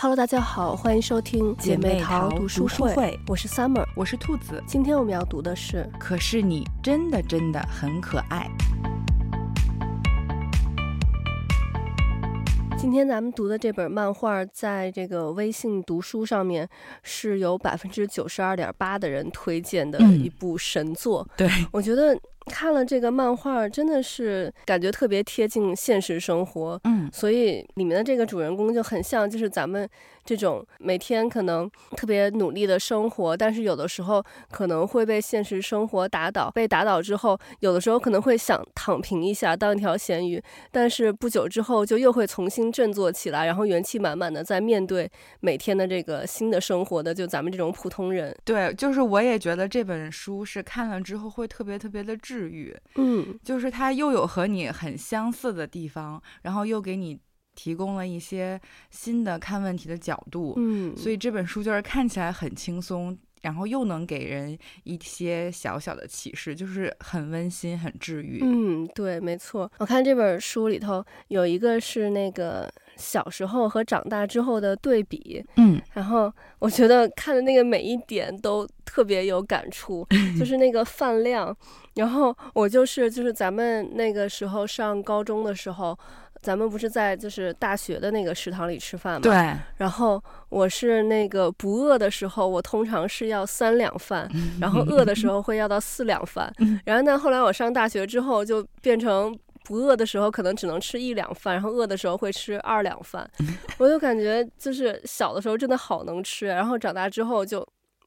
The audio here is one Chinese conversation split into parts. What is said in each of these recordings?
Hello，大家好，欢迎收听姐妹淘读书会。书会我是 Summer，我是兔子。今天我们要读的是《可是你真的真的很可爱》。今天咱们读的这本漫画，在这个微信读书上面是有百分之九十二点八的人推荐的一部神作。嗯、对，我觉得。看了这个漫画，真的是感觉特别贴近现实生活，嗯，所以里面的这个主人公就很像，就是咱们这种每天可能特别努力的生活，但是有的时候可能会被现实生活打倒，被打倒之后，有的时候可能会想躺平一下，当一条咸鱼，但是不久之后就又会重新振作起来，然后元气满满的在面对每天的这个新的生活的，就咱们这种普通人。对，就是我也觉得这本书是看了之后会特别特别的治。治愈，嗯，就是它又有和你很相似的地方，然后又给你提供了一些新的看问题的角度，嗯，所以这本书就是看起来很轻松，然后又能给人一些小小的启示，就是很温馨、很治愈。嗯，对，没错。我看这本书里头有一个是那个小时候和长大之后的对比，嗯，然后我觉得看的那个每一点都特别有感触，就是那个饭量。然后我就是就是咱们那个时候上高中的时候，咱们不是在就是大学的那个食堂里吃饭嘛？对。然后我是那个不饿的时候，我通常是要三两饭，然后饿的时候会要到四两饭。然后呢，后来我上大学之后就变成不饿的时候可能只能吃一两饭，然后饿的时候会吃二两饭。我就感觉就是小的时候真的好能吃，然后长大之后就。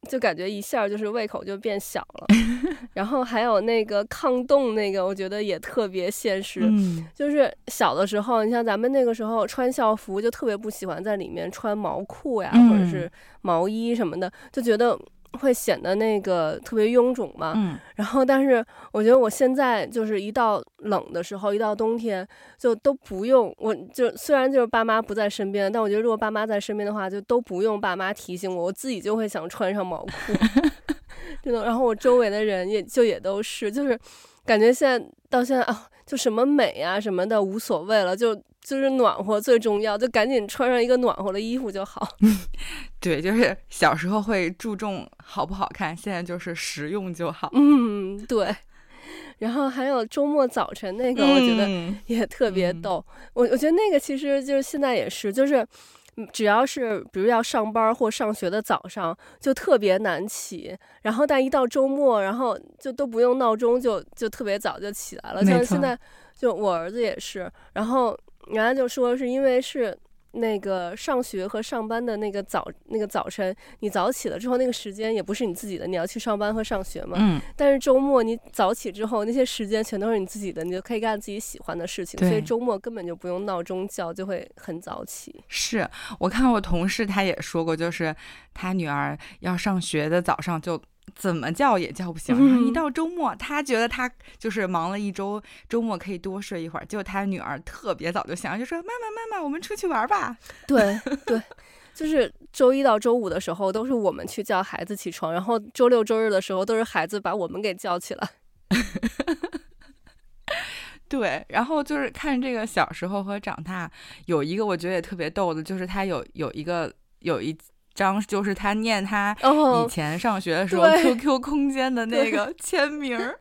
就感觉一下就是胃口就变小了，然后还有那个抗冻那个，我觉得也特别现实。嗯，就是小的时候，你像咱们那个时候穿校服，就特别不喜欢在里面穿毛裤呀，或者是毛衣什么的，就觉得。会显得那个特别臃肿嘛，嗯，然后但是我觉得我现在就是一到冷的时候，一到冬天就都不用，我就虽然就是爸妈不在身边，但我觉得如果爸妈在身边的话，就都不用爸妈提醒我，我自己就会想穿上毛裤，真的。然后我周围的人也就也都是，就是感觉现在到现在啊，就什么美啊什么的无所谓了，就。就是暖和最重要，就赶紧穿上一个暖和的衣服就好。对，就是小时候会注重好不好看，现在就是实用就好。嗯，对。然后还有周末早晨那个，我觉得也特别逗。嗯、我我觉得那个其实就是现在也是，就是只要是比如要上班或上学的早上，就特别难起。然后但一到周末，然后就都不用闹钟，就就特别早就起来了。像现在就我儿子也是，然后。人家就说是因为是那个上学和上班的那个早那个早晨，你早起了之后，那个时间也不是你自己的，你要去上班和上学嘛。嗯。但是周末你早起之后，那些时间全都是你自己的，你就可以干自己喜欢的事情。对。所以周末根本就不用闹钟叫，就会很早起。是我看我同事他也说过，就是他女儿要上学的早上就。怎么叫也叫不醒，然后一到周末，他觉得他就是忙了一周，周末可以多睡一会儿。结果他女儿特别早就醒，就说：“妈妈，妈妈，我们出去玩吧。”对对，就是周一到周五的时候都是我们去叫孩子起床，然后周六周日的时候都是孩子把我们给叫起来。对，然后就是看这个小时候和长大，有一个我觉得也特别逗的，就是他有有一个有一。张就是他念他以前上学的时候 QQ 空间的 那个签名儿，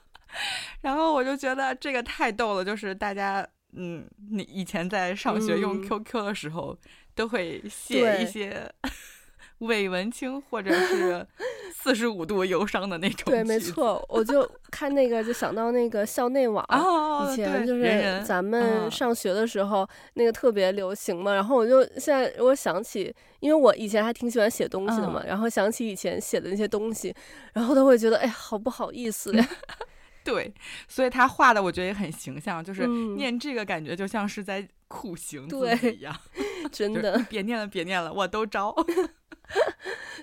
然后我就觉得这个太逗了，就是大家嗯，你以前在上学用 QQ 的时候都会写一些。伪文青或者是 四十五度忧伤的那种。对，没错，我就 看那个就想到那个校内网，哦、以前就是咱们上学的时候那个特别流行嘛。然后我就现在我想起，因为我以前还挺喜欢写东西的嘛，嗯、然后想起以前写的那些东西，然后都会觉得哎呀，好不好意思呀。对，所以他画的我觉得也很形象，就是念这个感觉就像是在酷刑自己一样，真的。别念了，别念了，我都招。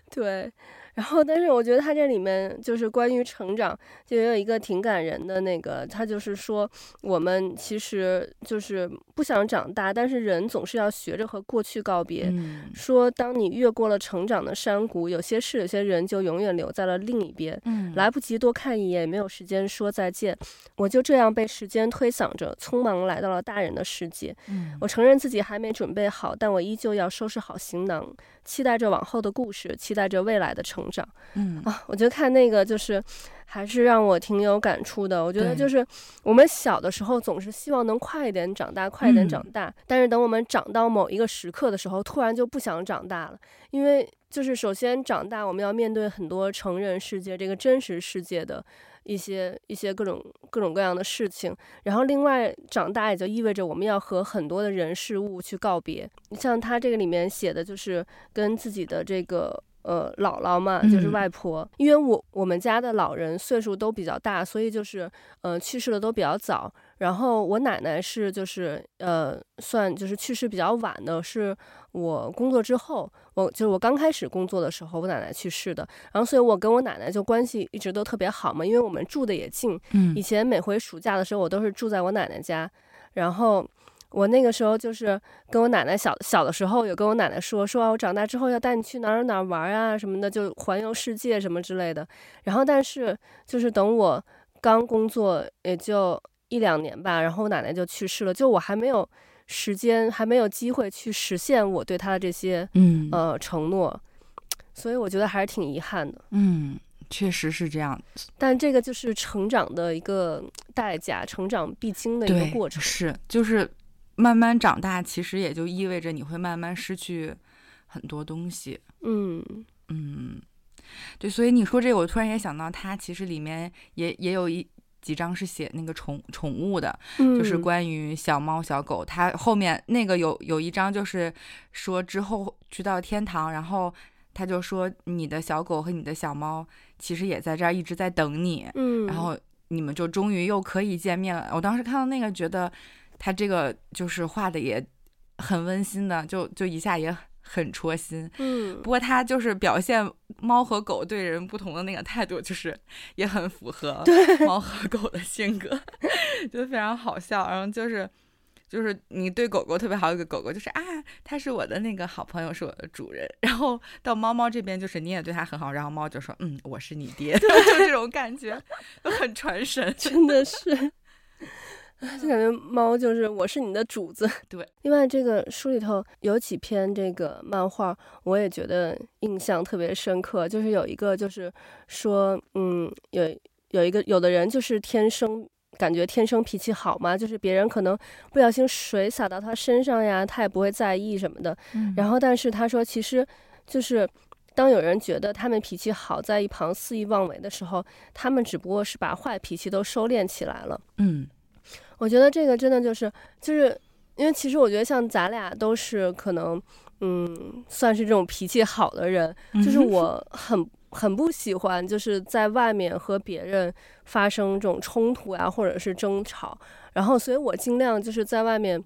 对，然后，但是我觉得他这里面就是关于成长，就有一个挺感人的那个，他就是说，我们其实就是不想长大，但是人总是要学着和过去告别。嗯、说当你越过了成长的山谷，有些事、有些人就永远留在了另一边，嗯、来不及多看一眼，也没有时间说再见。我就这样被时间推搡着，匆忙来到了大人的世界。嗯、我承认自己还没准备好，但我依旧要收拾好行囊，期待着往后的故事，期待着未来的成。成长，嗯啊，我觉得看那个就是还是让我挺有感触的。我觉得就是我们小的时候总是希望能快一点长大，快一点长大。嗯、但是等我们长到某一个时刻的时候，突然就不想长大了，因为就是首先长大，我们要面对很多成人世界这个真实世界的一些一些各种各种各样的事情。然后另外长大也就意味着我们要和很多的人事物去告别。像他这个里面写的就是跟自己的这个。呃，姥姥嘛，就是外婆，嗯、因为我我们家的老人岁数都比较大，所以就是呃去世的都比较早。然后我奶奶是就是呃算就是去世比较晚的，是我工作之后，我就是我刚开始工作的时候，我奶奶去世的。然后所以我跟我奶奶就关系一直都特别好嘛，因为我们住的也近。嗯，以前每回暑假的时候，我都是住在我奶奶家，然后。我那个时候就是跟我奶奶小小的时候，有跟我奶奶说说，我长大之后要带你去哪儿哪儿玩啊什么的，就环游世界什么之类的。然后，但是就是等我刚工作也就一两年吧，然后我奶奶就去世了，就我还没有时间，还没有机会去实现我对她的这些嗯呃承诺，所以我觉得还是挺遗憾的。嗯，确实是这样。但这个就是成长的一个代价，成长必经的一个过程。是，就是。慢慢长大，其实也就意味着你会慢慢失去很多东西。嗯嗯，对，所以你说这个，我突然也想到，它其实里面也也有一几章是写那个宠宠物的，嗯、就是关于小猫小狗。它后面那个有有一章就是说之后去到天堂，然后他就说你的小狗和你的小猫其实也在这儿一直在等你，嗯，然后你们就终于又可以见面了。我当时看到那个觉得。他这个就是画的也很温馨的，就就一下也很戳心。嗯，不过他就是表现猫和狗对人不同的那个态度，就是也很符合猫和狗的性格，就非常好笑。然后就是就是你对狗狗特别好，有个狗狗就是啊，它是我的那个好朋友，是我的主人。然后到猫猫这边就是你也对它很好，然后猫就说嗯，我是你爹，就这种感觉都很传神，真的是。就感觉猫就是我是你的主子。对，另外这个书里头有几篇这个漫画，我也觉得印象特别深刻。就是有一个就是说，嗯，有有一个有的人就是天生感觉天生脾气好嘛，就是别人可能不小心水洒到他身上呀，他也不会在意什么的。嗯。然后，但是他说，其实就是当有人觉得他们脾气好，在一旁肆意妄为的时候，他们只不过是把坏脾气都收敛起来了。嗯。我觉得这个真的就是，就是因为其实我觉得像咱俩都是可能，嗯，算是这种脾气好的人。就是我很很不喜欢就是在外面和别人发生这种冲突啊，或者是争吵。然后，所以我尽量就是在外面，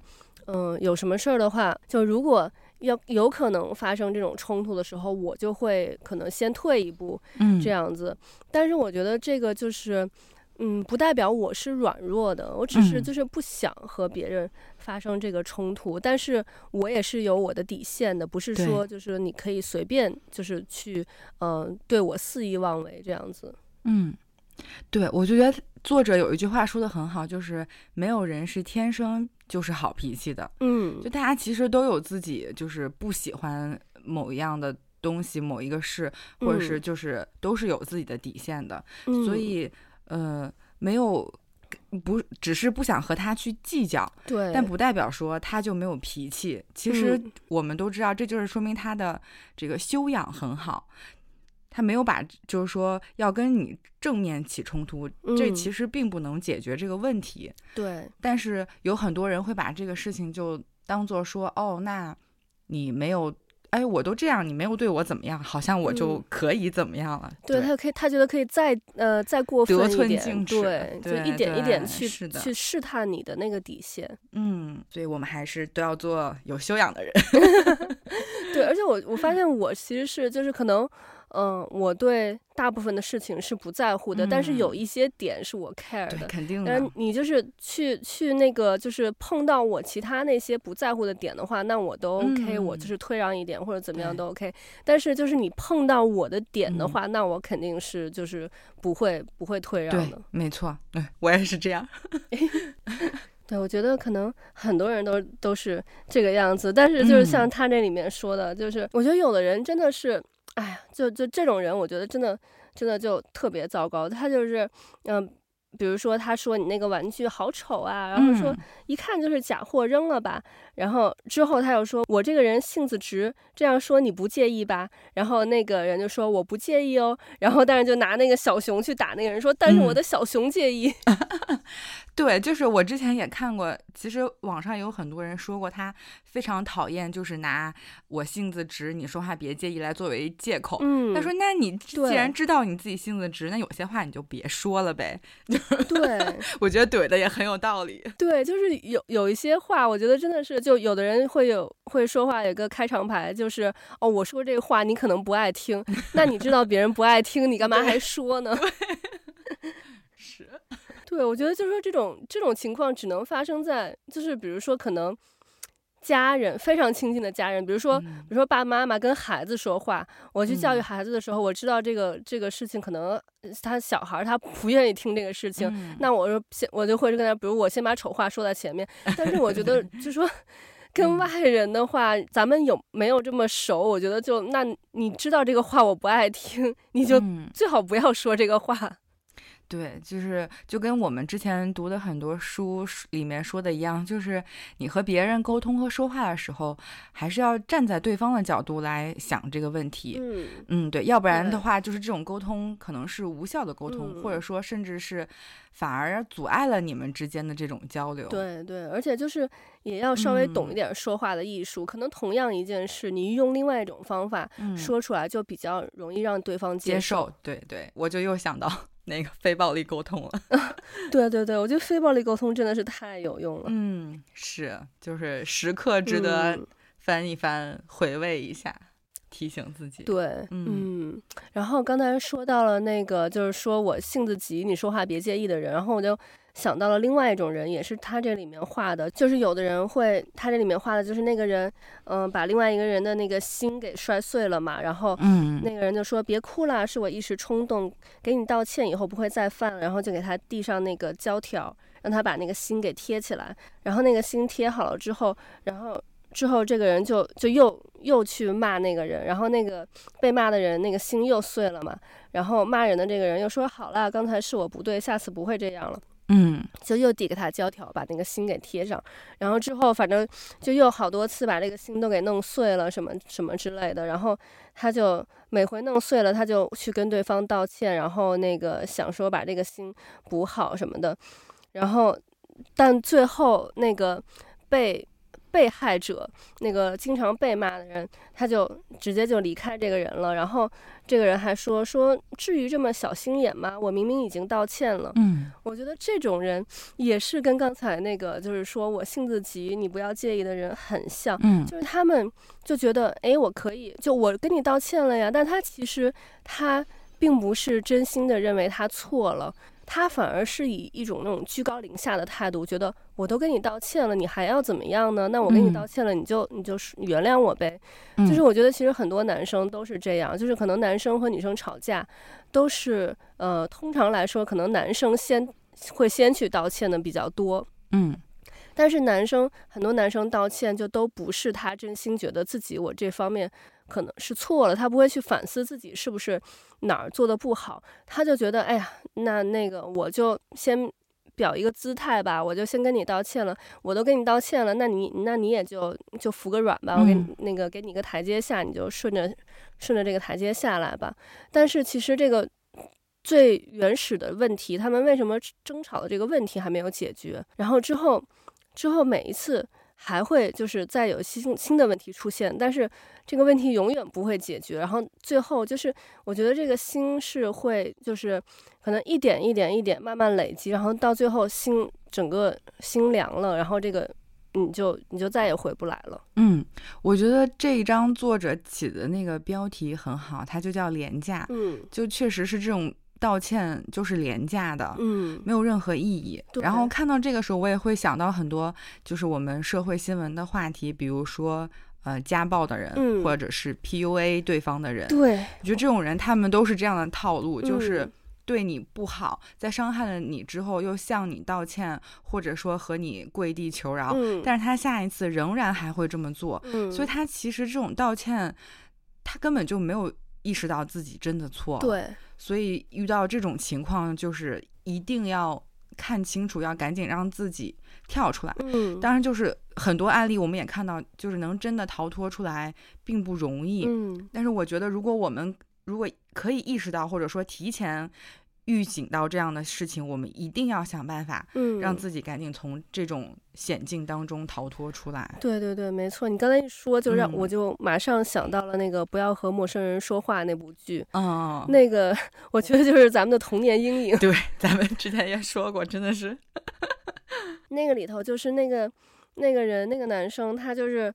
嗯，有什么事儿的话，就如果要有可能发生这种冲突的时候，我就会可能先退一步，嗯，这样子。但是我觉得这个就是。嗯，不代表我是软弱的，我只是就是不想和别人发生这个冲突，嗯、但是我也是有我的底线的，不是说就是你可以随便就是去嗯、呃、对我肆意妄为这样子。嗯，对，我就觉得作者有一句话说的很好，就是没有人是天生就是好脾气的。嗯，就大家其实都有自己就是不喜欢某一样的东西、某一个事，或者是就是都是有自己的底线的，嗯、所以。呃，没有，不，只是不想和他去计较，对，但不代表说他就没有脾气。其实我们都知道，这就是说明他的这个修养很好，他没有把就是说要跟你正面起冲突，嗯、这其实并不能解决这个问题。对，但是有很多人会把这个事情就当做说，哦，那你没有。哎，我都这样，你没有对我怎么样，好像我就可以怎么样了？嗯、对，对他可以，他觉得可以再呃再过分一点，得寸进尺，对，对，就一点一点去去试探你的那个底线。嗯，所以我们还是都要做有修养的人。对，而且我我发现我其实是就是可能。嗯，我对大部分的事情是不在乎的，嗯、但是有一些点是我 care 的，肯定的。但你就是去去那个，就是碰到我其他那些不在乎的点的话，那我都 OK，、嗯、我就是退让一点或者怎么样都 OK。但是就是你碰到我的点的话，嗯、那我肯定是就是不会不会退让的。没错，对，我也是这样。对，我觉得可能很多人都都是这个样子，但是就是像他这里面说的，嗯、就是我觉得有的人真的是，哎呀，就就这种人，我觉得真的真的就特别糟糕。他就是，嗯、呃，比如说他说你那个玩具好丑啊，然后说一看就是假货，扔了吧。然后之后他又说我这个人性子直，这样说你不介意吧？然后那个人就说我不介意哦。然后但是就拿那个小熊去打那个人，说但是我的小熊介意。嗯 对，就是我之前也看过，其实网上有很多人说过，他非常讨厌，就是拿我性子直，你说话别介意来作为借口。嗯，他说，那你既然知道你自己性子直，那有些话你就别说了呗。对，我觉得怼的也很有道理。对，就是有有一些话，我觉得真的是，就有的人会有会说话，有个开场白，就是哦，我说这个话你可能不爱听，那你知道别人不爱听，你干嘛还说呢？是。对，我觉得就是说这种这种情况只能发生在，就是比如说可能家人非常亲近的家人，比如说比如说爸爸妈妈跟孩子说话，我去教育孩子的时候，我知道这个这个事情可能他小孩他不愿意听这个事情，那我说先我就会跟他，比如我先把丑话说在前面，但是我觉得就是说 跟外人的话，咱们有没有这么熟？我觉得就那你知道这个话我不爱听，你就最好不要说这个话。对，就是就跟我们之前读的很多书里面说的一样，就是你和别人沟通和说话的时候，还是要站在对方的角度来想这个问题。嗯嗯，对，要不然的话，就是这种沟通可能是无效的沟通，嗯、或者说甚至是反而阻碍了你们之间的这种交流。对对，而且就是也要稍微懂一点说话的艺术。嗯、可能同样一件事，你用另外一种方法说出来，就比较容易让对方接受。接受。对对，我就又想到。那个非暴力沟通了，对对对，我觉得非暴力沟通真的是太有用了。嗯，是，就是时刻值得翻一翻，嗯、回味一下，提醒自己。对，嗯，嗯，然后刚才说到了那个，就是说我性子急，你说话别介意的人，然后我就。想到了另外一种人，也是他这里面画的，就是有的人会，他这里面画的就是那个人，嗯、呃，把另外一个人的那个心给摔碎了嘛，然后，嗯，那个人就说别哭啦，是我一时冲动，给你道歉，以后不会再犯了，然后就给他递上那个胶条，让他把那个心给贴起来，然后那个心贴好了之后，然后之后这个人就就又又去骂那个人，然后那个被骂的人那个心又碎了嘛，然后骂人的这个人又说好啦，刚才是我不对，下次不会这样了。嗯，就又递给他胶条，把那个心给贴上，然后之后反正就又好多次把这个心都给弄碎了，什么什么之类的。然后他就每回弄碎了，他就去跟对方道歉，然后那个想说把这个心补好什么的。然后，但最后那个被被害者，那个经常被骂的人，他就直接就离开这个人了。然后。这个人还说说，至于这么小心眼吗？我明明已经道歉了。嗯，我觉得这种人也是跟刚才那个，就是说我性子急，你不要介意的人很像。嗯，就是他们就觉得，哎，我可以，就我跟你道歉了呀。但他其实他并不是真心的认为他错了。他反而是以一种那种居高临下的态度，觉得我都跟你道歉了，你还要怎么样呢？那我跟你道歉了，你就你就是原谅我呗。嗯、就是我觉得其实很多男生都是这样，就是可能男生和女生吵架，都是呃，通常来说可能男生先会先去道歉的比较多。嗯。但是男生很多男生道歉就都不是他真心觉得自己我这方面可能是错了，他不会去反思自己是不是哪儿做的不好，他就觉得哎呀，那那个我就先表一个姿态吧，我就先跟你道歉了，我都跟你道歉了，那你那你也就就服个软吧，我给你那个给你个台阶下，你就顺着顺着这个台阶下来吧。但是其实这个最原始的问题，他们为什么争吵的这个问题还没有解决，然后之后。之后每一次还会就是再有新新的问题出现，但是这个问题永远不会解决。然后最后就是我觉得这个心是会就是可能一点一点一点慢慢累积，然后到最后心整个心凉了，然后这个你就你就再也回不来了。嗯，我觉得这一章作者起的那个标题很好，它就叫廉价。嗯，就确实是这种道歉就是廉价的，嗯，没有任何意义。然后看到这个时候，我也会想到很多，就是我们社会新闻的话题，比如说呃家暴的人，嗯，或者是 PUA 对方的人。对，我觉得这种人他们都是这样的套路，嗯，就是。对你不好，在伤害了你之后又向你道歉，或者说和你跪地求饶，嗯，但是他下一次仍然还会这么做，嗯，所以他其实这种道歉，他根本就没有意识到自己真的错了，对，所以遇到这种情况就是一定要看清楚，要赶紧让自己跳出来，嗯，当然就是很多案例我们也看到，就是能真的逃脱出来并不容易，嗯，但是我觉得如果我们如果可以意识到，或者说提前预警到这样的事情，我们一定要想办法，嗯，让自己赶紧从这种险境当中逃脱出来。嗯。对对对，没错。你刚才一说，就让我就马上想到了那个“不要和陌生人说话”那部剧。嗯，那个 我觉得就是咱们的童年阴影。对，咱们之前也说过，真的是。那个里头就是那个那个人，那个男生，他就是。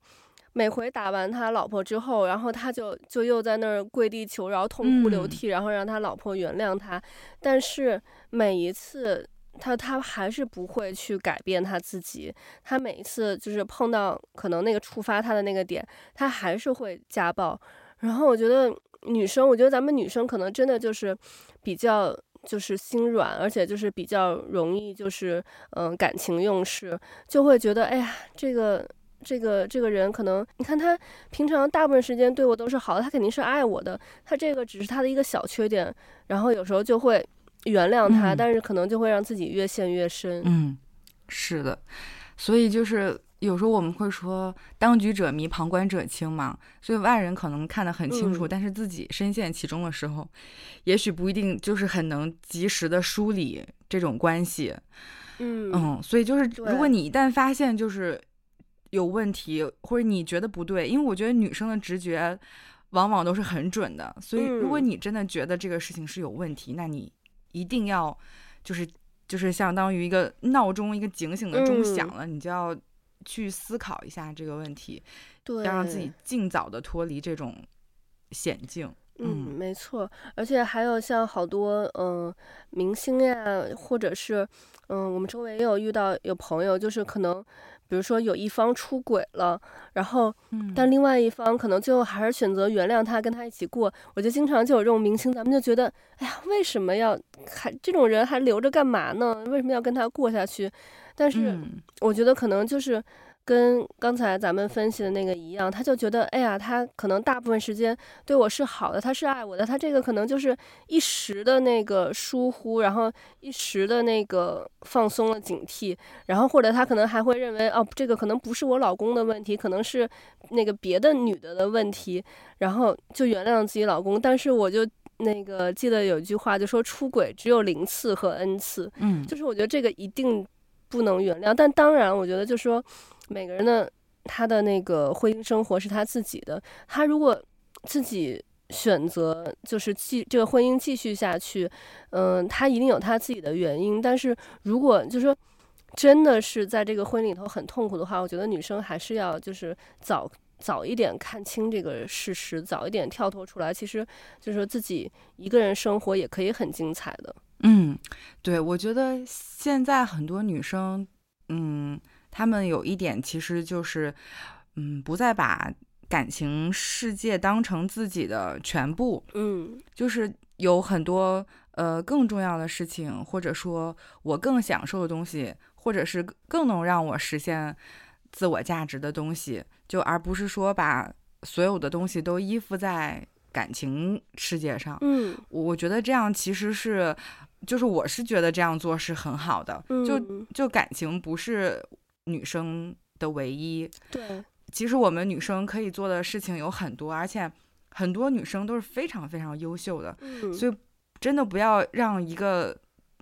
每回打完他老婆之后，然后他就就又在那儿跪地求饶，痛哭流涕，然后让他老婆原谅他。但是每一次他他还是不会去改变他自己。他每一次就是碰到可能那个触发他的那个点，他还是会家暴。然后我觉得女生，我觉得咱们女生可能真的就是比较就是心软，而且就是比较容易就是嗯感情用事，就会觉得哎呀这个。这个这个人可能，你看他平常大部分时间对我都是好的，他肯定是爱我的。他这个只是他的一个小缺点，然后有时候就会原谅他，嗯，但是可能就会让自己越陷越深。嗯，是的，所以就是有时候我们会说“当局者迷，旁观者清”嘛。所以外人可能看得很清楚，嗯，但是自己深陷其中的时候，也许不一定就是很能及时的梳理这种关系。嗯嗯，所以就是如果你一旦发现就是。有问题，或者你觉得不对，因为我觉得女生的直觉往往都是很准的，所以如果你真的觉得这个事情是有问题，嗯、那你一定要就是就是相当于一个闹钟，一个警醒的钟响了，嗯、你就要去思考一下这个问题，对，要让自己尽早的脱离这种险境。嗯，没错，而且还有像好多嗯、呃、明星呀，或者是嗯、呃、我们周围也有遇到有朋友，就是可能。比如说有一方出轨了，然后，但另外一方可能最后还是选择原谅他，跟他一起过。我觉得经常就有这种明星，咱们就觉得，哎呀，为什么要还这种人还留着干嘛呢？为什么要跟他过下去？但是我觉得可能就是。跟刚才咱们分析的那个一样，他就觉得，哎呀，他可能大部分时间对我是好的，他是爱我的，他这个可能就是一时的那个疏忽，然后一时的那个放松了警惕，然后或者他可能还会认为，哦，这个可能不是我老公的问题，可能是那个别的女的的问题，然后就原谅自己老公。但是我就那个记得有一句话，就说出轨只有零次和 n 次，嗯，就是我觉得这个一定不能原谅，但当然，我觉得就是说。每个人的他的那个婚姻生活是他自己的，他如果自己选择就是继这个婚姻继续下去，嗯，他一定有他自己的原因。但是如果就是说真的是在这个婚姻里头很痛苦的话，我觉得女生还是要就是早早一点看清这个事实，早一点跳脱出来。其实就是说自己一个人生活也可以很精彩的。嗯，对，我觉得现在很多女生，嗯。他们有一点其实就是，嗯，不再把感情世界当成自己的全部，嗯，就是有很多呃更重要的事情，或者说我更享受的东西，或者是更能让我实现自我价值的东西，就而不是说把所有的东西都依附在感情世界上。嗯，我觉得这样其实是，就是我是觉得这样做是很好的，嗯，就就感情不是。女生的唯一。对，其实我们女生可以做的事情有很多，而且很多女生都是非常非常优秀的。嗯，所以真的不要让一个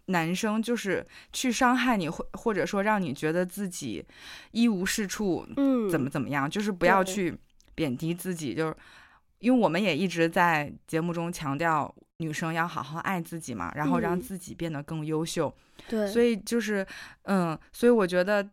男生就是去伤害你，或或者说让你觉得自己一无是处，嗯，怎么怎么样，就是不要去贬低自己。就是因为我们也一直在节目中强调女生要好好爱自己嘛，然后让自己变得更优秀。对，所以就是嗯，所以我觉得。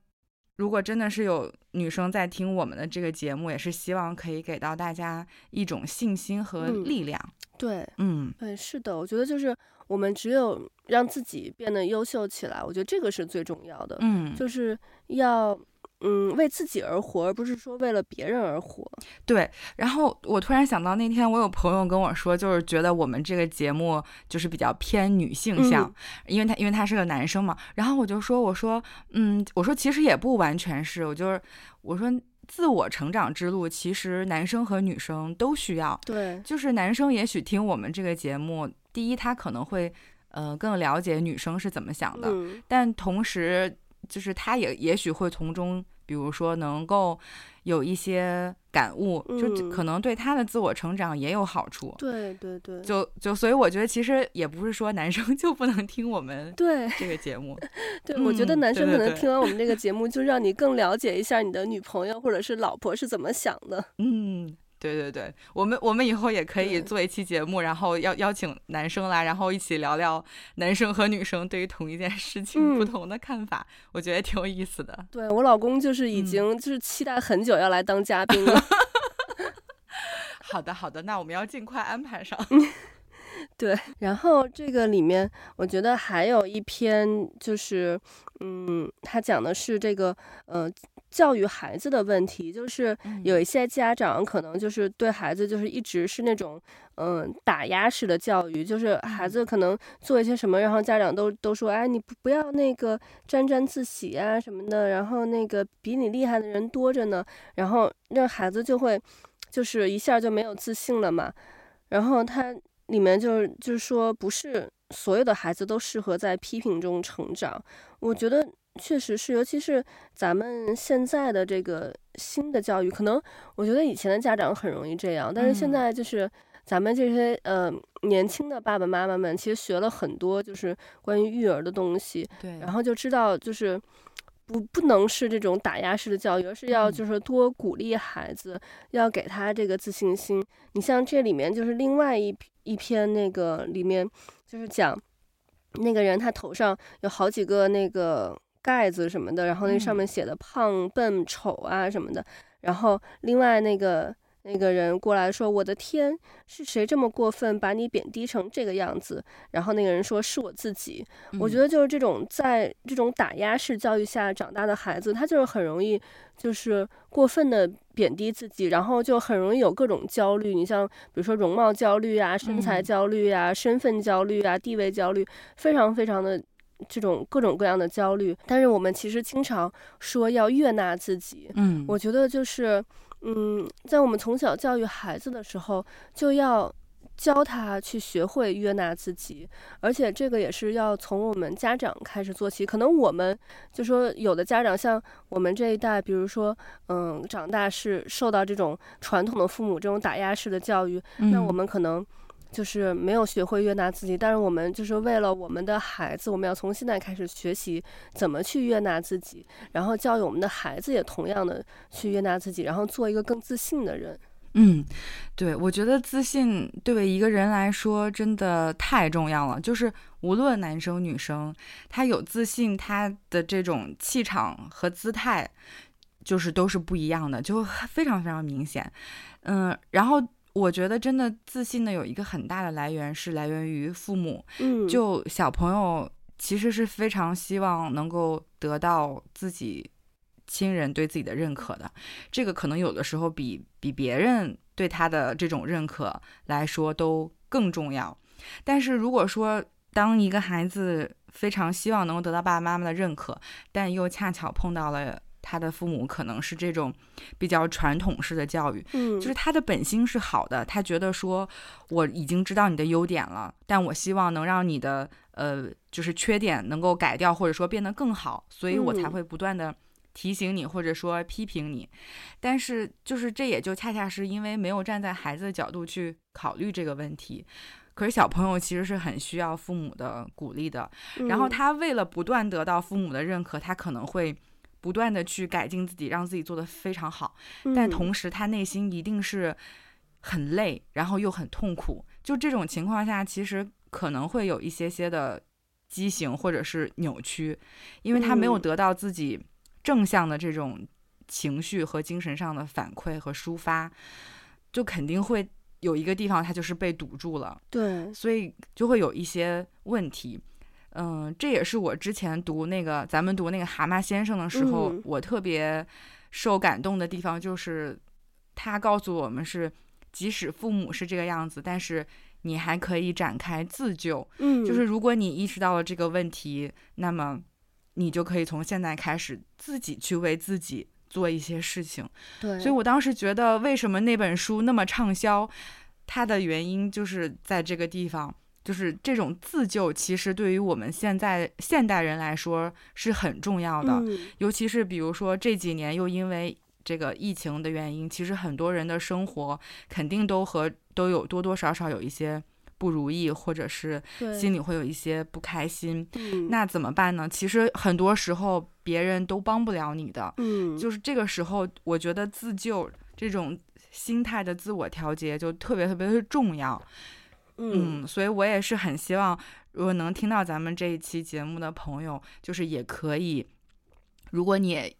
如果真的是有女生在听我们的这个节目，也是希望可以给到大家一种信心和力量。嗯、对，嗯，对，是的，我觉得就是我们只有让自己变得优秀起来，我觉得这个是最重要的。嗯，就是要。嗯，为自己而活，而不是说为了别人而活。对，然后我突然想到，那天我有朋友跟我说，就是觉得我们这个节目就是比较偏女性向，嗯、因为他因为他是个男生嘛。然后我就说，我说，嗯，我说其实也不完全是，我就是我说自我成长之路，其实男生和女生都需要。对，就是男生也许听我们这个节目，第一他可能会呃更了解女生是怎么想的，嗯、但同时。就是他也也许会从中，比如说能够有一些感悟，嗯、就可能对他的自我成长也有好处。对对对，就就所以我觉得其实也不是说男生 就不能听我们对这个节目。对，我觉得男生可能听完我们这个 节目，就让你更了解一下你的女朋友或者是老婆是怎么想的。嗯。对对对，我们我们以后也可以做一期节目，然后邀邀请男生来，然后一起聊聊男生和女生对于同一件事情不同的看法，嗯、我觉得挺有意思的。对，我老公就是已经就是期待很久要来当嘉宾了。好的好的，那我们要尽快安排上。对，然后这个里面我觉得还有一篇就是，嗯，他讲的是这个，呃。教育孩子的问题，就是有一些家长可能就是对孩子就是一直是那种嗯打压式的教育，就是孩子可能做一些什么，然后家长都都说，哎，你不不要那个沾沾自喜啊什么的，然后那个比你厉害的人多着呢，然后让孩子就会就是一下就没有自信了嘛。然后他里面就是就是说，不是所有的孩子都适合在批评中成长，我觉得。确实是，尤其是咱们现在的这个新的教育，可能我觉得以前的家长很容易这样，但是现在就是咱们这些呃年轻的爸爸妈妈们，其实学了很多就是关于育儿的东西，对，然后就知道就是不不能是这种打压式的教育，而是要就是多鼓励孩子，要给他这个自信心。你像这里面就是另外一一篇那个里面就是讲那个人他头上有好几个那个。盖子什么的，然后那上面写的胖、笨、丑啊什么的，然后另外那个那个人过来说：“我的天，是谁这么过分，把你贬低成这个样子？”然后那个人说：“是我自己。”我觉得就是这种在这种打压式教育下长大的孩子，他就是很容易就是过分的贬低自己，然后就很容易有各种焦虑。你像比如说容貌焦虑啊、身材焦虑啊、身份焦虑啊、地位焦虑，非常非常的。这种各种各样的焦虑，但是我们其实经常说要悦纳自己。嗯，我觉得就是，嗯，在我们从小教育孩子的时候，就要教他去学会约纳自己，而且这个也是要从我们家长开始做起。可能我们就说有的家长像我们这一代，比如说，嗯，长大是受到这种传统的父母这种打压式的教育，嗯，那我们可能。就是没有学会悦纳自己，但是我们就是为了我们的孩子，我们要从现在开始学习怎么去悦纳自己，然后教育我们的孩子也同样的去悦纳自己，然后做一个更自信的人。嗯，对，我觉得自信对一个人来说真的太重要了。就是无论男生女生，他有自信，他的这种气场和姿态，就是都是不一样的，就非常非常明显。嗯，然后。我觉得真的自信的有一个很大的来源是来源于父母。嗯，就小朋友其实是非常希望能够得到自己亲人对自己的认可的，这个可能有的时候比比别人对他的这种认可来说都更重要。但是如果说当一个孩子非常希望能够得到爸爸妈妈的认可，但又恰巧碰到了。他的父母可能是这种比较传统式的教育，嗯，就是他的本心是好的，他觉得说我已经知道你的优点了，但我希望能让你的呃就是缺点能够改掉，或者说变得更好，所以我才会不断的提醒你或者说批评你。但是就是这也就恰恰是因为没有站在孩子的角度去考虑这个问题，可是小朋友其实是很需要父母的鼓励的，然后他为了不断得到父母的认可，他可能会。不断的去改进自己，让自己做得非常好，但同时他内心一定是很累，然后又很痛苦。就这种情况下，其实可能会有一些些的畸形或者是扭曲，因为他没有得到自己正向的这种情绪和精神上的反馈和抒发，就肯定会有一个地方它就是被堵住了，对，所以就会有一些问题。嗯，这也是我之前读那个咱们读那个蛤蟆先生的时候，嗯、我特别受感动的地方，就是他告诉我们是，即使父母是这个样子，但是你还可以展开自救。嗯，就是如果你意识到了这个问题，那么你就可以从现在开始自己去为自己做一些事情。对，所以我当时觉得，为什么那本书那么畅销，它的原因就是在这个地方。就是这种自救，其实对于我们现在现代人来说是很重要的。嗯，尤其是比如说这几年又因为这个疫情的原因，其实很多人的生活肯定都和都有多多少少有一些不如意，或者是心里会有一些不开心。那怎么办呢？其实很多时候别人都帮不了你的。嗯，就是这个时候，我觉得自救这种心态的自我调节就特别特别的重要。嗯，所以我也是很希望，如果能听到咱们这一期节目的朋友，就是也可以，如果你也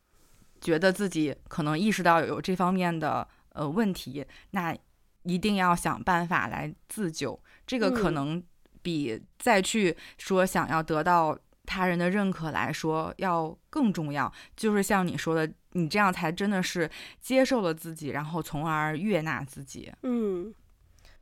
觉得自己可能意识到有这方面的呃问题，那一定要想办法来自救。这个可能比再去说想要得到他人的认可来说要更重要。就是像你说的，你这样才真的是接受了自己，然后从而悦纳自己。嗯。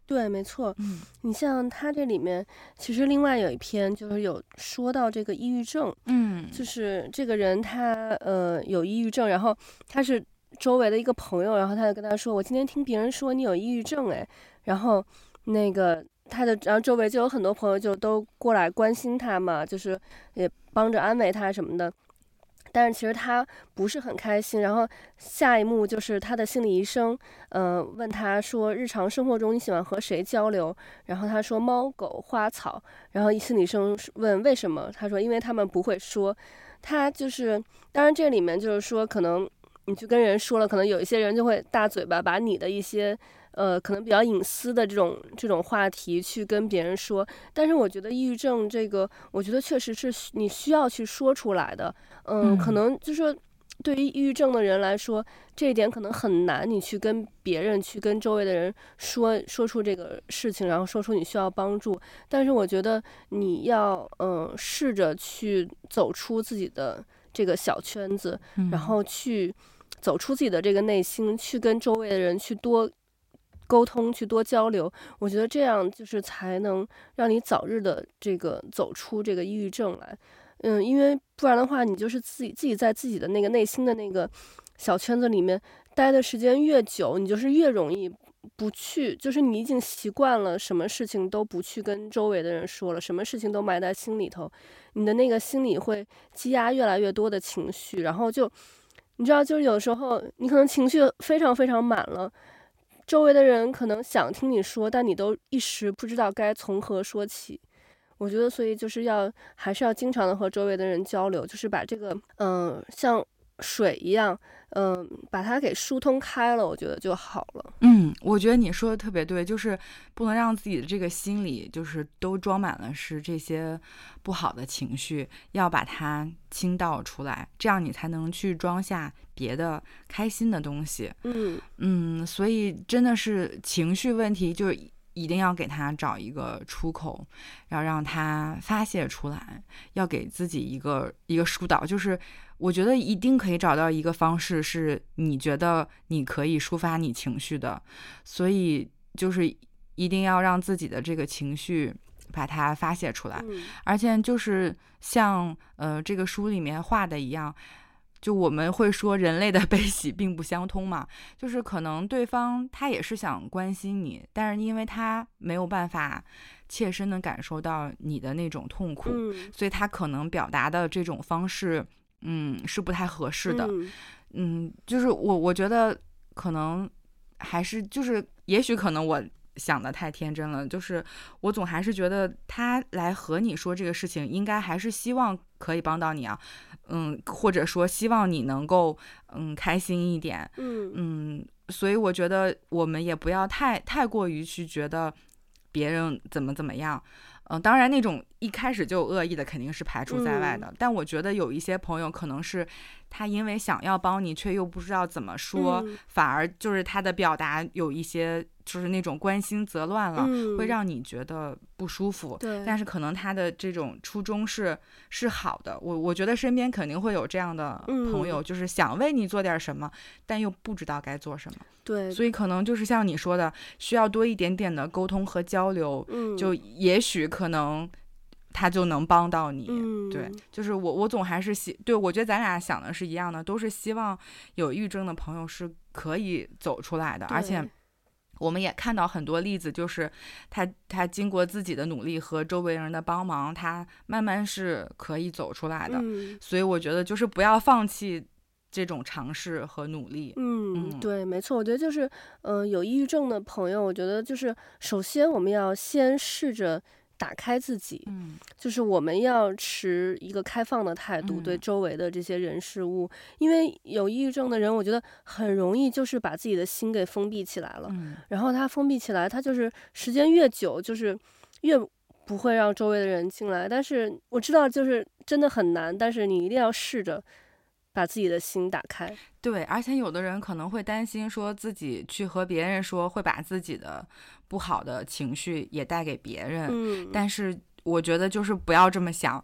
对，没错。嗯，你像他这里面，其实另外有一篇就是有说到这个抑郁症。嗯，就是这个人他呃有抑郁症，然后他是周围的一个朋友，然后他就跟他说：“我今天听别人说你有抑郁症，哎。”然后那个他的，然后周围就有很多朋友就都过来关心他嘛，就是也帮着安慰他什么的。但是其实他不是很开心，然后下一幕就是他的心理医生，嗯、问他说，日常生活中你喜欢和谁交流？然后他说猫狗花草。然后心理医生问为什么？他说因为他们不会说。他就是，当然这里面就是说，可能你去跟人说了，可能有一些人就会大嘴巴，把你的一些。呃，可能比较隐私的这种这种话题去跟别人说，但是我觉得抑郁症这个，我觉得确实是你需要去说出来的。嗯，可能就是说，对于抑郁症的人来说，这一点可能很难，你去跟别人去跟周围的人说说出这个事情，然后说出你需要帮助。但是我觉得你要嗯试着去走出自己的这个小圈子，然后去走出自己的这个内心，去跟周围的人去多。沟通，去多交流，我觉得这样就是才能让你早日的这个走出这个抑郁症来。嗯，因为不然的话，你就是自己自己在自己的那个内心的那个小圈子里面待的时间越久，你就是越容易不去，就是你已经习惯了什么事情都不去跟周围的人说了，什么事情都埋在心里头，你的那个心里会积压越来越多的情绪，然后就你知道，就是有时候你可能情绪非常非常满了。周围的人可能想听你说，但你都一时不知道该从何说起。我觉得，所以就是要还是要经常的和周围的人交流，就是把这个嗯、像水一样，嗯、呃，把它给疏通开了，我觉得就好了。嗯，我觉得你说的特别对，就是不能让自己的这个心里就是都装满了是这些不好的情绪，要把它倾倒出来，这样你才能去装下。别的开心的东西，嗯嗯，所以真的是情绪问题，就一定要给他找一个出口，要让他发泄出来，要给自己一个一个疏导。就是我觉得一定可以找到一个方式，是你觉得你可以抒发你情绪的，所以就是一定要让自己的这个情绪把它发泄出来，嗯，而且就是像呃这个书里面画的一样。就我们会说，人类的悲喜并不相通嘛，就是可能对方他也是想关心你，但是因为他没有办法切身的感受到你的那种痛苦，嗯，所以他可能表达的这种方式，嗯，是不太合适的，嗯，嗯，就是我我觉得可能还是就是，也许可能我想的太天真了，就是我总还是觉得他来和你说这个事情，应该还是希望可以帮到你啊。嗯，或者说希望你能够嗯开心一点，嗯。嗯，所以我觉得我们也不要太太过于去觉得别人怎么怎么样，嗯，当然那种一开始就有恶意的肯定是排除在外的。嗯、但我觉得有一些朋友可能是他因为想要帮你，却又不知道怎么说，嗯、反而就是他的表达有一些就是那种关心则乱了，嗯、会让你觉得不舒服。对，但是可能他的这种初衷是是好的。我我觉得身边肯定会有这样的朋友，嗯、就是想为你做点什么，但又不知道该做什么。对，所以可能就是像你说的，需要多一点点的沟通和交流。嗯，就也许可能他就能帮到你。嗯，对，就是我我总还是希，对，我觉得咱俩想的是一样的，都是希望有抑郁症的朋友是可以走出来的，而且我们也看到很多例子，就是他他经过自己的努力和周围人的帮忙，他慢慢是可以走出来的。嗯，所以我觉得就是不要放弃。这种尝试和努力，嗯，对，没错，我觉得就是，嗯、呃，有抑郁症的朋友，我觉得就是，首先我们要先试着打开自己，嗯，就是我们要持一个开放的态度对周围的这些人事物，嗯、因为有抑郁症的人，我觉得很容易就是把自己的心给封闭起来了，嗯，然后他封闭起来，他就是时间越久，就是越不会让周围的人进来，但是我知道就是真的很难，但是你一定要试着。把自己的心打开，对，而且有的人可能会担心，说自己去和别人说，会把自己的不好的情绪也带给别人。嗯，但是我觉得就是不要这么想，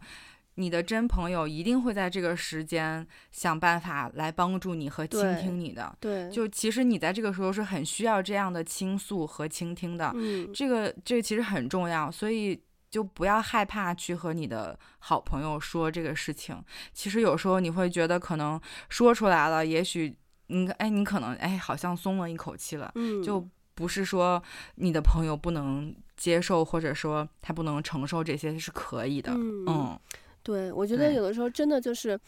你的真朋友一定会在这个时间想办法来帮助你和倾听你的。对，就其实你在这个时候是很需要这样的倾诉和倾听的。嗯，这个这个其实很重要，所以。就不要害怕去和你的好朋友说这个事情。其实有时候你会觉得可能说出来了，也许你哎，你可能哎，好像松了一口气了。嗯，就不是说你的朋友不能接受，或者说他不能承受这些是可以的。嗯，嗯，对，我觉得有的时候真的就是。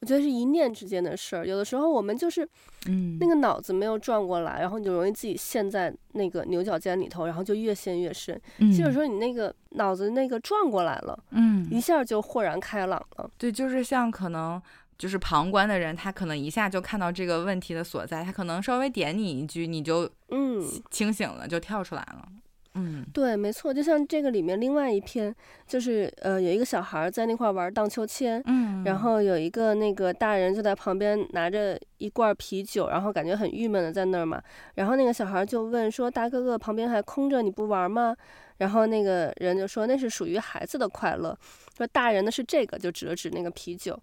我觉得是一念之间的事儿，有的时候我们就是，嗯，那个脑子没有转过来，嗯、然后你就容易自己陷在那个牛角尖里头，然后就越陷越深。嗯，其实有时候你那个脑子那个转过来了，嗯，一下就豁然开朗了。对，就是像可能就是旁观的人，他可能一下就看到这个问题的所在，他可能稍微点你一句，你就嗯清醒了，就跳出来了。嗯，对，没错，就像这个里面另外一篇，就是呃，有一个小孩在那块玩荡秋千，嗯，然后有一个那个大人就在旁边拿着一罐啤酒，然后感觉很郁闷的在那儿嘛，然后那个小孩就问说：“大哥哥，旁边还空着，你不玩吗？”然后那个人就说：“那是属于孩子的快乐。”说大人的是这个，就指了指那个啤酒。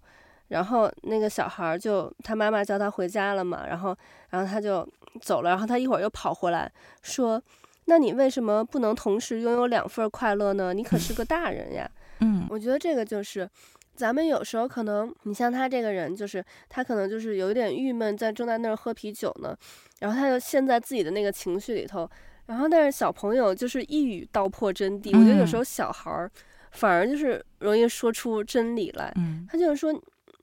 然后那个小孩就他妈妈叫他回家了嘛，然后然后他就走了，然后他一会儿又跑回来说。那你为什么不能同时拥有两份快乐呢？你可是个 大人呀。嗯，我觉得这个就是，咱们有时候可能，你像他这个人，就是他可能就是有一点郁闷，在正在那儿喝啤酒呢，然后他就陷在自己的那个情绪里头，然后但是小朋友就是一语道破真谛。我觉得有时候小孩儿反而就是容易说出真理来。嗯，他就是说。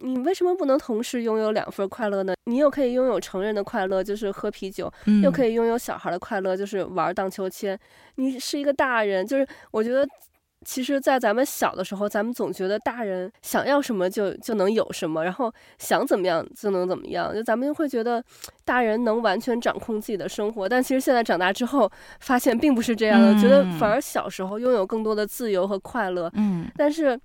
你为什么不能同时拥有两份快乐呢？你又可以拥有成人的快乐，就是喝啤酒，嗯、又可以拥有小孩的快乐，就是玩荡秋千。你是一个大人，就是我觉得，其实，在咱们小的时候，咱们总觉得大人想要什么就就能有什么，然后想怎么样就能怎么样，就咱们会觉得大人能完全掌控自己的生活。但其实现在长大之后，发现并不是这样的，嗯、觉得反而小时候拥有更多的自由和快乐。嗯，但是。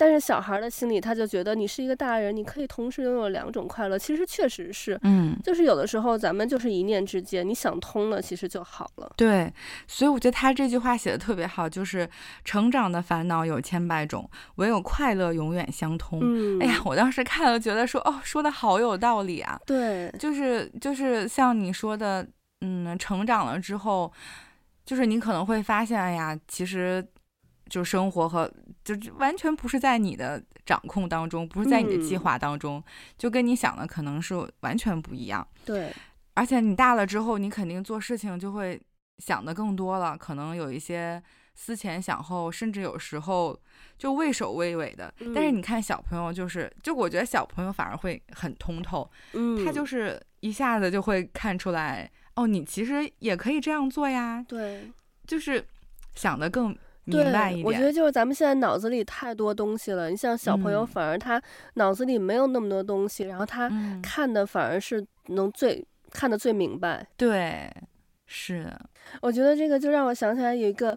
但是小孩的心里，他就觉得你是一个大人，你可以同时拥有两种快乐。其实确实是，嗯，就是有的时候咱们就是一念之间，你想通了，其实就好了。对，所以我觉得他这句话写的特别好，就是成长的烦恼有千百种，唯有快乐永远相通。嗯，哎呀，我当时看了觉得说，哦，说的好有道理啊。对，就是就是像你说的，嗯，成长了之后，就是你可能会发现，哎呀，其实。就生活和就完全不是在你的掌控当中，不是在你的计划当中，嗯、就跟你想的可能是完全不一样。对，而且你大了之后，你肯定做事情就会想的更多了，可能有一些思前想后，甚至有时候就畏首畏尾的。嗯、但是你看小朋友，就是就我觉得小朋友反而会很通透，嗯，他就是一下子就会看出来，哦，你其实也可以这样做呀。对，就是想的更。对，我觉得就是咱们现在脑子里太多东西了。你像小朋友，反而他脑子里没有那么多东西，嗯、然后他看的反而是能最、嗯、看的最明白。对，是。我觉得这个就让我想起来有一个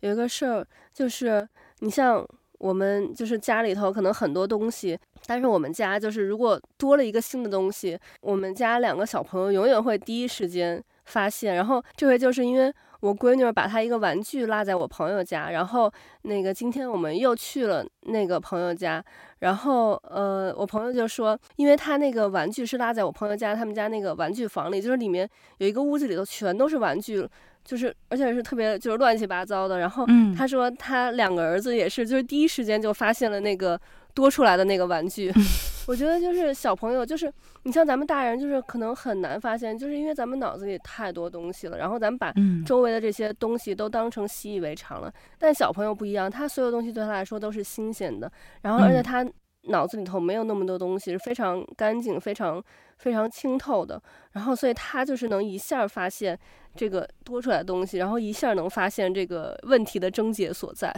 有一个事儿，就是你像我们就是家里头可能很多东西，但是我们家就是如果多了一个新的东西，我们家两个小朋友永远会第一时间发现。然后这回就是因为。我闺女把她一个玩具落在我朋友家，然后那个今天我们又去了那个朋友家，然后呃，我朋友就说，因为他那个玩具是落在我朋友家，他们家那个玩具房里，就是里面有一个屋子里头全都是玩具，就是而且是特别就是乱七八糟的。然后他说他两个儿子也是，就是第一时间就发现了那个。多出来的那个玩具，我觉得就是小朋友，就是你像咱们大人，就是可能很难发现，就是因为咱们脑子里太多东西了，然后咱们把周围的这些东西都当成习以为常了。但小朋友不一样，他所有东西对他来说都是新鲜的，然后而且他脑子里头没有那么多东西，是非常干净、非常非常清透的，然后所以他就是能一下发现这个多出来的东西，然后一下能发现这个问题的症结所在。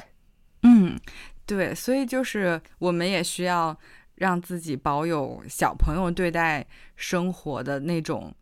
嗯。对，所以就是我们也需要让自己保有小朋友对待生活的那种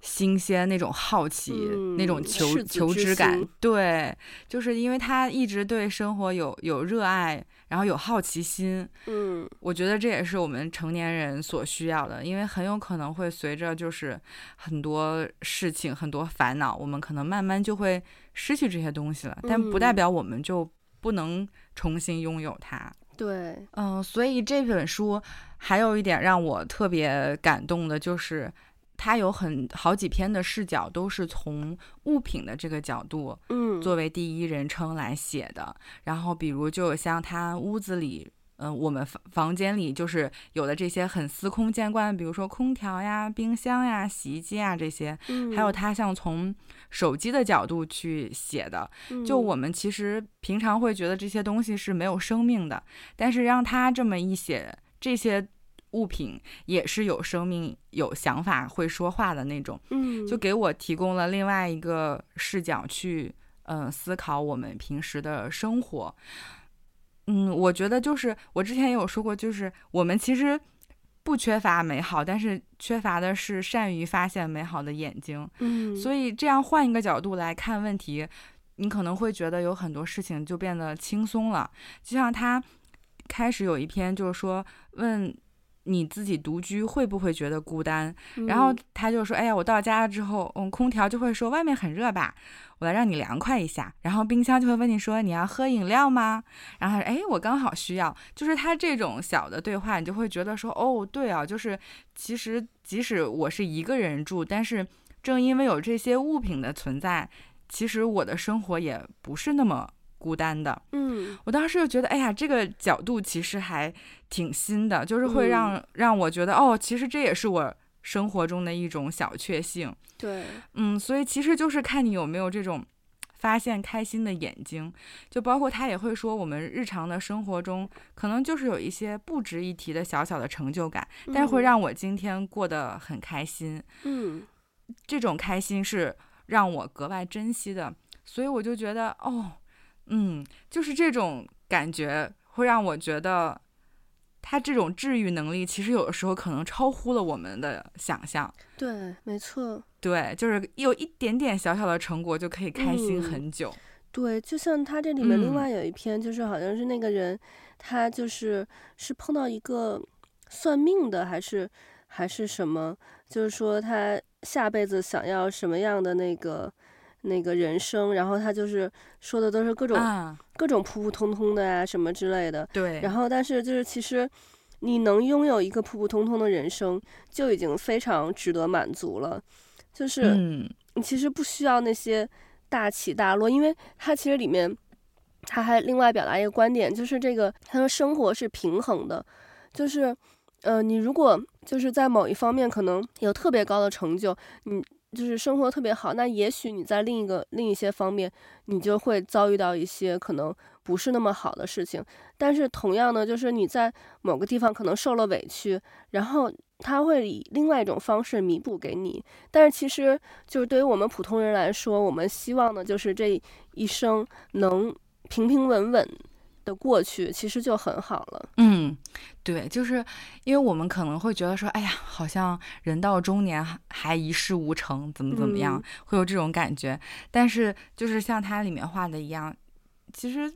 新鲜、那种好奇、嗯、那种求求知感。对，就是因为他一直对生活有有热爱，然后有好奇心。嗯，我觉得这也是我们成年人所需要的，因为很有可能会随着就是很多事情、很多烦恼，我们可能慢慢就会失去这些东西了。但不代表我们就不能。重新拥有它，对，嗯，所以这本书还有一点让我特别感动的，就是它有很好几篇的视角都是从物品的这个角度，嗯，作为第一人称来写的。嗯、然后，比如就像他屋子里。嗯，我们房房间里就是有的这些很司空见惯，比如说空调呀、冰箱呀、洗衣机啊这些，嗯，还有他像从手机的角度去写的，嗯，就我们其实平常会觉得这些东西是没有生命的，但是让他这么一写，这些物品也是有生命、有想法、会说话的那种，嗯，就给我提供了另外一个视角去，嗯，思考我们平时的生活。嗯，我觉得就是我之前也有说过，就是我们其实不缺乏美好，但是缺乏的是善于发现美好的眼睛。嗯，所以这样换一个角度来看问题，你可能会觉得有很多事情就变得轻松了。就像他开始有一篇，就是说问。你自己独居会不会觉得孤单？嗯、然后他就说：“哎呀，我到家了之后，嗯，空调就会说外面很热吧，我来让你凉快一下。然后冰箱就会问你说你要喝饮料吗？然后他说：哎，我刚好需要。就是他这种小的对话，你就会觉得说哦，对啊，就是其实即使我是一个人住，但是正因为有这些物品的存在，其实我的生活也不是那么。”孤单的，嗯，我当时就觉得，哎呀，这个角度其实还挺新的，就是会让、嗯、让我觉得，哦，其实这也是我生活中的一种小确幸。对，嗯，所以其实就是看你有没有这种发现开心的眼睛，就包括他也会说，我们日常的生活中可能就是有一些不值一提的小小的成就感，但是会让我今天过得很开心。嗯，这种开心是让我格外珍惜的，所以我就觉得，哦。嗯，就是这种感觉会让我觉得，他这种治愈能力其实有的时候可能超乎了我们的想象。对，没错。对，就是有一点点小小的成果就可以开心很久。嗯、对，就像他这里面另外有一篇，就是好像是那个人，嗯、他就是是碰到一个算命的，还是还是什么，就是说他下辈子想要什么样的那个。那个人生，然后他就是说的都是各种、啊、各种普普通通的呀、啊，什么之类的。对。然后，但是就是其实，你能拥有一个普普通通的人生，就已经非常值得满足了。就是，你其实不需要那些大起大落，因为他其实里面他还另外表达一个观点，就是这个他说生活是平衡的，就是，呃，你如果就是在某一方面可能有特别高的成就，你。就是生活特别好，那也许你在另一个另一些方面，你就会遭遇到一些可能不是那么好的事情。但是同样呢，就是你在某个地方可能受了委屈，然后他会以另外一种方式弥补给你。但是其实就是对于我们普通人来说，我们希望的就是这一生能平平稳稳。的过去其实就很好了。嗯，对，就是因为我们可能会觉得说，哎呀，好像人到中年还一事无成，怎么怎么样，嗯，会有这种感觉。但是就是像它里面画的一样，其实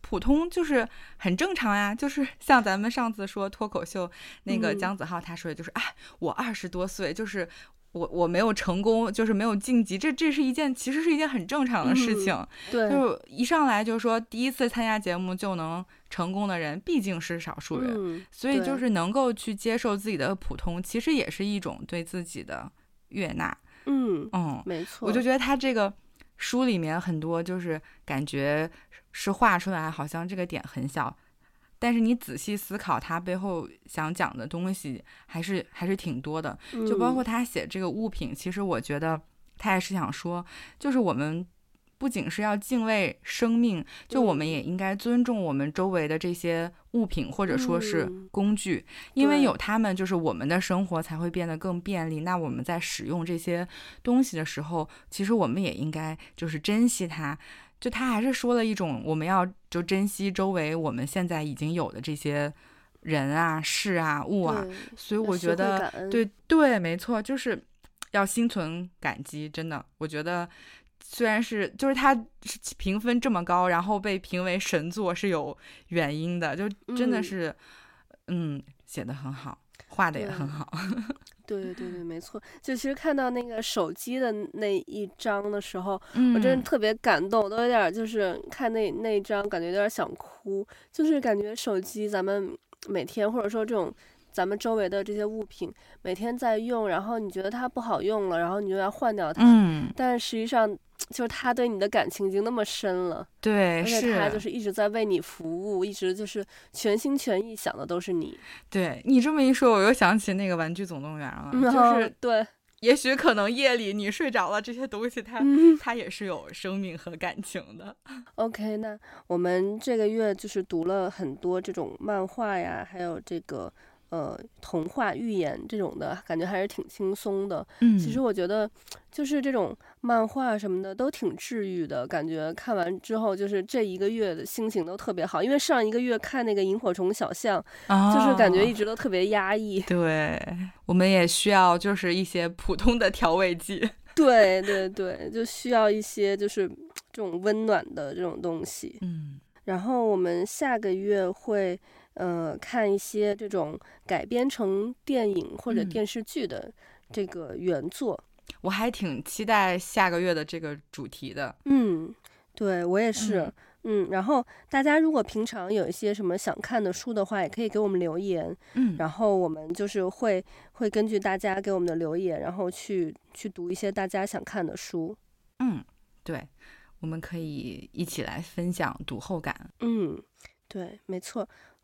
普通就是很正常呀，就是 像咱们上次说脱口秀那个姜子浩他说的就是，哎、嗯，我二十多岁就是。我我没有成功，就是没有晋级，这这是一件其实是一件很正常的事情。嗯、对，就是一上来就说第一次参加节目就能成功的人毕竟是少数人，嗯、所以就是能够去接受自己的普通，其实也是一种对自己的悦纳。嗯嗯，没错。我就觉得他这个书里面很多就是感觉是画出来，好像这个点很小。但是你仔细思考，他背后想讲的东西还是还是挺多的，就包括他写这个物品，嗯、其实我觉得他也是想说，就是我们不仅是要敬畏生命，就我们也应该尊重我们周围的这些物品或者说是工具，嗯、因为有他们，就是我们的生活才会变得更便利。那我们在使用这些东西的时候，其实我们也应该就是珍惜它。就他还是说了一种，我们要就珍惜周围我们现在已经有的这些人啊、事啊、物啊，所以我觉得，对对，没错，就是要心存感激。真的，我觉得虽然是就是他评分这么高，然后被评为神作是有原因的，就真的是，嗯，嗯，写的很好，画的也很好。对对对对，没错。就其实看到那个手机的那一张的时候，嗯、我真的特别感动，都有点就是看那那一张，感觉有点想哭。就是感觉手机，咱们每天或者说这种咱们周围的这些物品，每天在用，然后你觉得它不好用了，然后你就要换掉它。嗯。但实际上。就是它对你的感情已经那么深了，对，而且他就是一直在为你服务，一直就是全心全意想的都是你。对，你这么一说，我又想起那个《玩具总动员》了，嗯、就是对，也许可能夜里你睡着了，这些东西它、嗯、它也是有生命和感情的。OK，那我们这个月就是读了很多这种漫画呀，还有这个。呃，童话寓言这种的感觉还是挺轻松的。嗯，其实我觉得就是这种漫画什么的都挺治愈的，感觉看完之后就是这一个月的心情都特别好。因为上一个月看那个萤火虫小象，哦，就是感觉一直都特别压抑。对，我们也需要就是一些普通的调味剂。对对对，就需要一些就是这种温暖的这种东西。嗯，然后我们下个月会。呃，看一些这种改编成电影或者电视剧的这个原作，嗯，我还挺期待下个月的这个主题的。嗯，对，我也是。嗯，嗯，然后大家如果平常有一些什么想看的书的话，也可以给我们留言。嗯，然后我们就是会会根据大家给我们的留言，然后去去读一些大家想看的书。嗯，对，我们可以一起来分享读后感。嗯，对，没错。